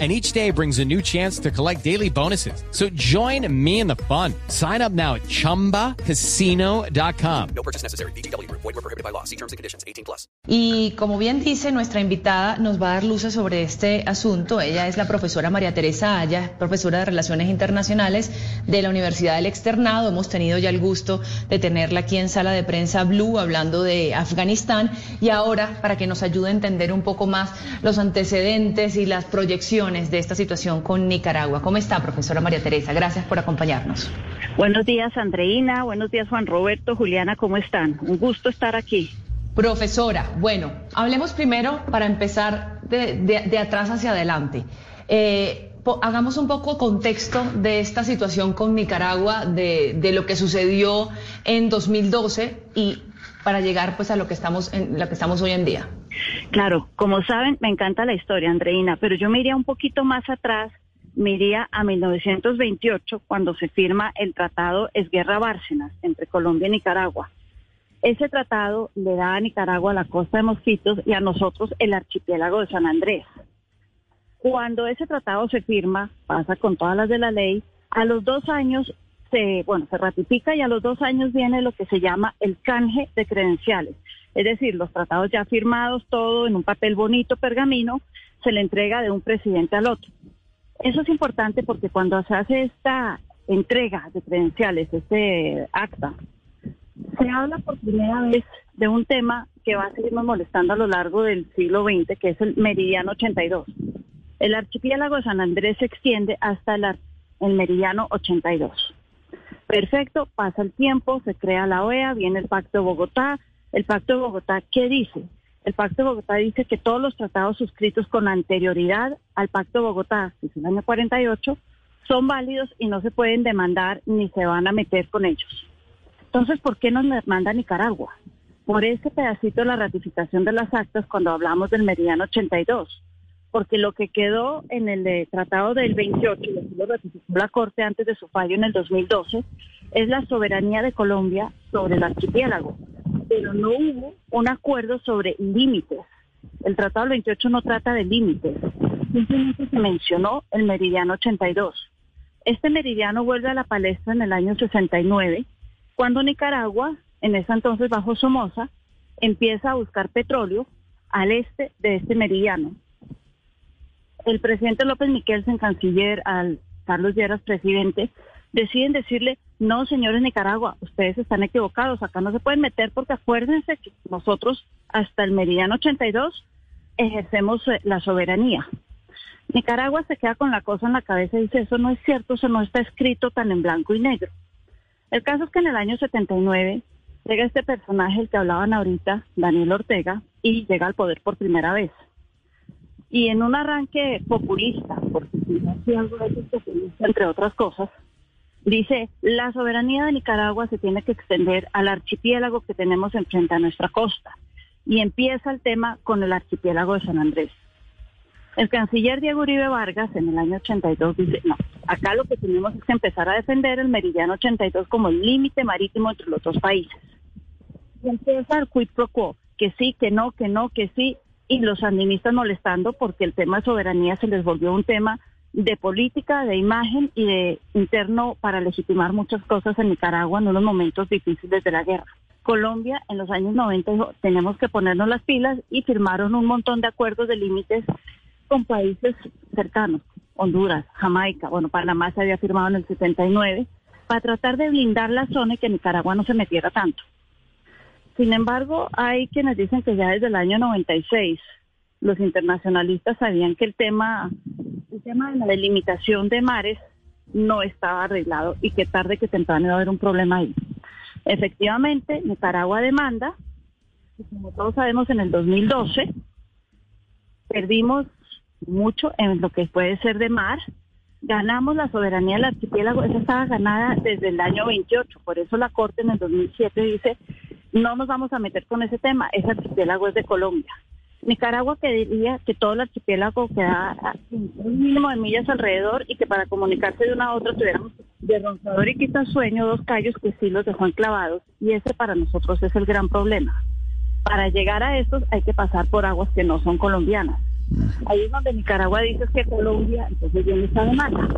and each day brings a new chance to collect daily bonuses. So join me in the fun. Sign up now at ChumbaCasino.com. No purchase necessary. BGW. Void were prohibited by law. See terms and conditions. 18 plus. Y como bien dice, nuestra invitada nos va a dar luces sobre este asunto. Ella es la profesora María Teresa Aya, profesora de Relaciones Internacionales de la Universidad del Externado. Hemos tenido ya el gusto de tenerla aquí en Sala de Prensa Blue hablando de Afganistán y ahora para que nos ayude a entender un poco más los antecedentes y las proyecciones de esta situación con Nicaragua. ¿Cómo está, profesora María Teresa? Gracias por acompañarnos. Buenos días, Andreina. Buenos días, Juan Roberto. Juliana, ¿cómo están? Un gusto estar aquí. Profesora, bueno, hablemos primero para empezar de, atrás hacia adelante. Eh, hagamos un poco contexto de esta situación con Nicaragua, de, de, lo que sucedió en 2012 y para llegar pues a lo que estamos en lo que estamos hoy en día. Claro, como saben, me encanta la historia, Andreina, pero yo me iría un poquito más atrás, me iría a 1928 cuando se firma el tratado Esguerra Bárcenas entre Colombia y Nicaragua. Ese tratado le da a Nicaragua la costa de Mosquitos y a nosotros el archipiélago de San Andrés. Cuando ese tratado se firma, pasa con todas las de la ley, a los dos años se, bueno, se ratifica y a los dos años viene lo que se llama el canje de credenciales. Es decir, los tratados ya firmados, todo en un papel bonito, pergamino, se le entrega de un presidente al otro. Eso es importante porque cuando se hace esta entrega de credenciales, este acta, se habla por primera vez de un tema que va a seguirnos molestando a lo largo del siglo XX, que es el meridiano 82. El archipiélago de San Andrés se extiende hasta el, el meridiano 82. Perfecto, pasa el tiempo, se crea la OEA, viene el Pacto de Bogotá. El Pacto de Bogotá, ¿qué dice? El Pacto de Bogotá dice que todos los tratados suscritos con anterioridad al Pacto de Bogotá, que es el año 48, son válidos y no se pueden demandar ni se van a meter con ellos. Entonces, ¿por qué nos manda Nicaragua? Por ese pedacito de la ratificación de las actas cuando hablamos del meridiano 82. Porque lo que quedó en el tratado del 28, y así lo ratificó la Corte antes de su fallo en el 2012, es la soberanía de Colombia sobre el archipiélago. Pero no hubo un acuerdo sobre límites. El tratado del 28 no trata de límites. Simplemente se mencionó el meridiano 82. Este meridiano vuelve a la palestra en el año 69 cuando Nicaragua, en ese entonces bajo Somoza, empieza a buscar petróleo al este de este meridiano. El presidente López Miquelsen, canciller, al Carlos Lleras, presidente, deciden decirle, no, señores Nicaragua, ustedes están equivocados, acá no se pueden meter porque acuérdense que nosotros hasta el meridiano 82 ejercemos eh, la soberanía. Nicaragua se queda con la cosa en la cabeza y dice, eso no es cierto, eso no está escrito tan en blanco y negro. El caso es que en el año 79 llega este personaje, el que hablaban ahorita, Daniel Ortega, y llega al poder por primera vez. Y en un arranque populista, porque si algo de populista, entre otras cosas, dice, la soberanía de Nicaragua se tiene que extender al archipiélago que tenemos enfrente a nuestra costa. Y empieza el tema con el archipiélago de San Andrés. El canciller Diego Uribe Vargas en el año 82 dice, no, acá lo que tenemos es que empezar a defender el meridiano 82 como el límite marítimo entre los dos países. Y empieza el quid pro quo, que sí, que no, que no, que sí, y los sandinistas molestando porque el tema de soberanía se les volvió un tema de política, de imagen y de interno para legitimar muchas cosas en Nicaragua en unos momentos difíciles de la guerra. Colombia en los años 90 dijo, tenemos que ponernos las pilas y firmaron un montón de acuerdos de límites con países cercanos, Honduras, Jamaica, bueno, Panamá se había firmado en el 79, para tratar de blindar la zona y que Nicaragua no se metiera tanto. Sin embargo, hay quienes dicen que ya desde el año 96 los internacionalistas sabían que el tema, el tema de la delimitación de mares no estaba arreglado y que tarde que temprano iba a haber un problema ahí. Efectivamente, Nicaragua demanda, y como todos sabemos, en el 2012 perdimos mucho en lo que puede ser de mar. Ganamos la soberanía del archipiélago, esa estaba ganada desde el año 28, por eso la Corte en el 2007 dice, no nos vamos a meter con ese tema, ese archipiélago es de Colombia. Nicaragua que diría que todo el archipiélago queda un mínimo de millas alrededor y que para comunicarse de una a otra tuviéramos de Ronzador y Quitasueño dos callos que sí los dejó enclavados y ese para nosotros es el gran problema. Para llegar a estos hay que pasar por aguas que no son colombianas. Ahí es donde Nicaragua dice que Colombia, entonces viene esta demanda.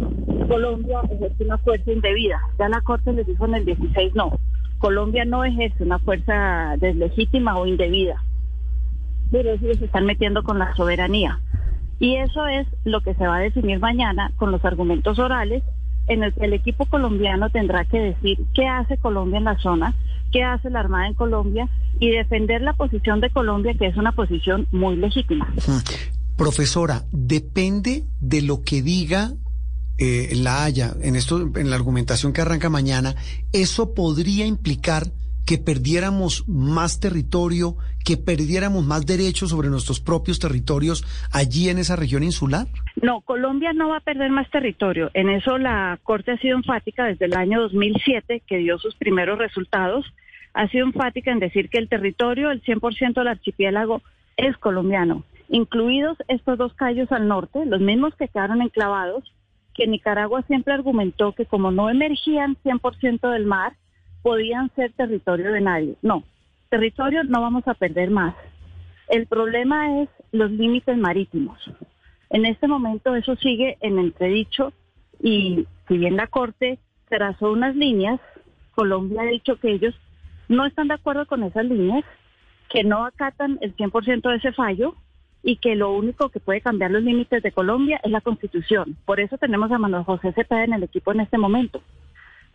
Colombia ejerce una fuerza indebida. Ya la Corte les dijo en el 16 no. Colombia no ejerce una fuerza deslegítima o indebida pero ellos se están metiendo con la soberanía. Y eso es lo que se va a definir mañana con los argumentos orales en el que el equipo colombiano tendrá que decir qué hace Colombia en la zona, qué hace la Armada en Colombia y defender la posición de Colombia, que es una posición muy legítima. Profesora, depende de lo que diga eh, la Haya en esto, en la argumentación que arranca mañana, eso podría implicar que perdiéramos más territorio, que perdiéramos más derechos sobre nuestros propios territorios allí en esa región insular? No, Colombia no va a perder más territorio. En eso la Corte ha sido enfática desde el año 2007, que dio sus primeros resultados. Ha sido enfática en decir que el territorio, el 100% del archipiélago, es colombiano, incluidos estos dos callos al norte, los mismos que quedaron enclavados, que Nicaragua siempre argumentó que como no emergían 100% del mar, podían ser territorio de nadie. No, territorio no vamos a perder más. El problema es los límites marítimos. En este momento eso sigue en entredicho y si bien la Corte trazó unas líneas, Colombia ha dicho que ellos no están de acuerdo con esas líneas, que no acatan el 100% de ese fallo y que lo único que puede cambiar los límites de Colombia es la Constitución. Por eso tenemos a Manuel José Cepeda en el equipo en este momento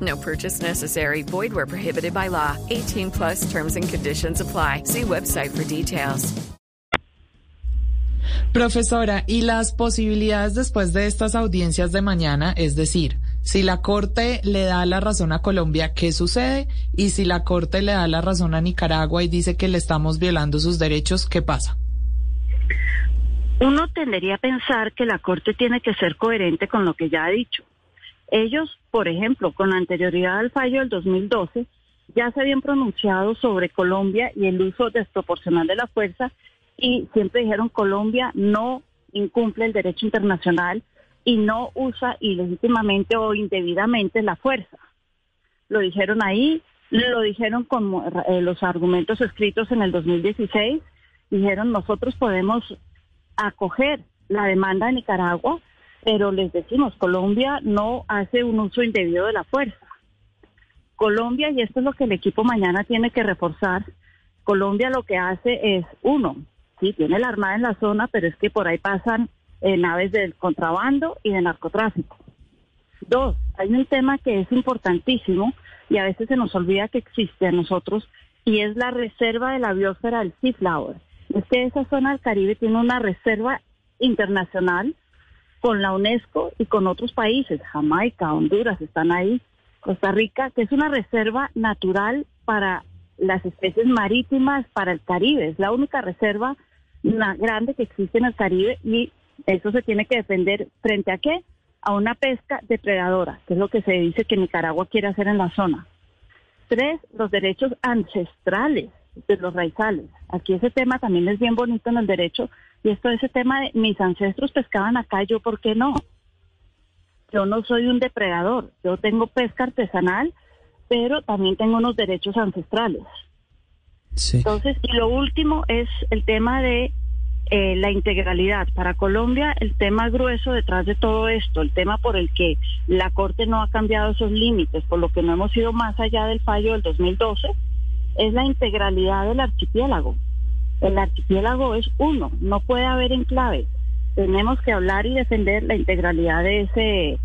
No purchase necessary. Void where prohibited by law. 18 plus terms and conditions apply. See website for details. Profesora, ¿y las posibilidades después de estas audiencias de mañana? Es decir, si la Corte le da la razón a Colombia, ¿qué sucede? Y si la Corte le da la razón a Nicaragua y dice que le estamos violando sus derechos, ¿qué pasa? Uno tendería a pensar que la Corte tiene que ser coherente con lo que ya ha dicho. Ellos, por ejemplo, con anterioridad al fallo del 2012, ya se habían pronunciado sobre Colombia y el uso desproporcional de la fuerza y siempre dijeron Colombia no incumple el derecho internacional y no usa ilegítimamente o indebidamente la fuerza. Lo dijeron ahí, lo dijeron con eh, los argumentos escritos en el 2016, dijeron nosotros podemos acoger la demanda de Nicaragua pero les decimos, Colombia no hace un uso indebido de la fuerza. Colombia, y esto es lo que el equipo mañana tiene que reforzar, Colombia lo que hace es, uno, sí, tiene la Armada en la zona, pero es que por ahí pasan eh, naves del contrabando y de narcotráfico. Dos, hay un tema que es importantísimo y a veces se nos olvida que existe a nosotros y es la reserva de la biosfera del Sea Flower. Es que esa zona del Caribe tiene una reserva internacional con la UNESCO y con otros países, Jamaica, Honduras están ahí, Costa Rica, que es una reserva natural para las especies marítimas para el Caribe, es la única reserva grande que existe en el Caribe y eso se tiene que defender frente a qué? A una pesca depredadora, que es lo que se dice que Nicaragua quiere hacer en la zona. Tres, los derechos ancestrales de los raizales. Aquí ese tema también es bien bonito en el derecho y esto ese tema de mis ancestros pescaban acá, yo por qué no. Yo no soy un depredador, yo tengo pesca artesanal, pero también tengo unos derechos ancestrales. Entonces, y lo último es el tema de eh, la integralidad. Para Colombia, el tema grueso detrás de todo esto, el tema por el que la Corte no ha cambiado esos límites, por lo que no hemos ido más allá del fallo del 2012, es la integralidad del archipiélago. El archipiélago es uno, no puede haber enclaves. Tenemos que hablar y defender la integralidad de ese,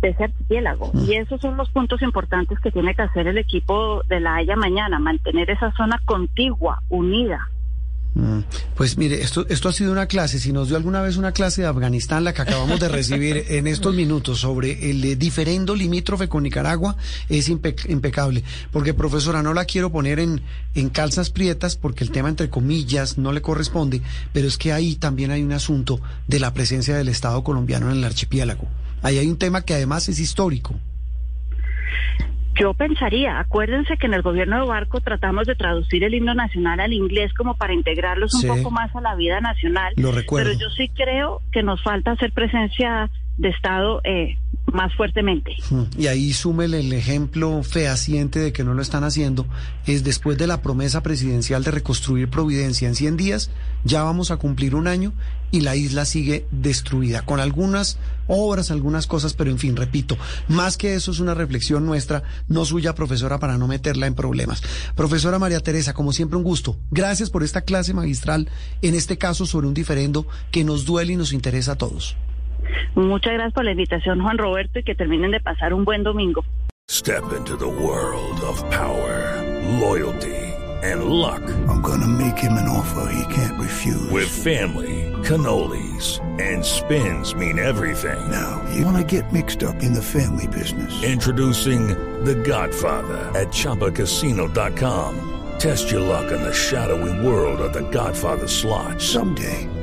de ese archipiélago. Mm. Y esos son los puntos importantes que tiene que hacer el equipo de la Haya mañana, mantener esa zona contigua, unida. Mm, Pues mire, esto, esto ha sido una clase. Si nos dio alguna vez una clase de Afganistán, la que acabamos de recibir en estos minutos sobre el eh, diferendo limítrofe con Nicaragua, es impe- impecable. Porque, profesora, no la quiero poner en, en calzas prietas porque el tema, entre comillas, no le corresponde, pero es que ahí también hay un asunto de la presencia del Estado colombiano en el archipiélago. Ahí hay un tema que además es histórico. Yo pensaría, acuérdense que en el gobierno de Barco tratamos de traducir el himno nacional al inglés como para integrarlos un Sí. poco más a la vida nacional. Lo recuerdo. Pero yo sí creo que nos falta hacer presencia de Estado eh, más fuertemente. Mm, Y ahí súmele el ejemplo fehaciente de que no lo están haciendo, es después de la promesa presidencial de reconstruir Providencia en 100 días, ya vamos a cumplir un año y la isla sigue destruida, con algunas obras, algunas cosas, pero en fin, repito, más que eso es una reflexión nuestra, no suya, profesora, para no meterla en problemas. Profesora María Teresa, como siempre, un gusto. Gracias por esta clase magistral, en este caso sobre un diferendo que nos duele y nos interesa a todos. Muchas gracias por la invitación, Juan Roberto, y que terminen de pasar un buen domingo. Step into the world of power, loyalty, and luck. I'm gonna make him an offer he can't refuse. With family, cannolis, and spins mean everything. Now, you wanna get mixed up in the family business. Introducing The Godfather at ChumbaCasino.com. Test your luck in the shadowy world of The Godfather slot. Someday,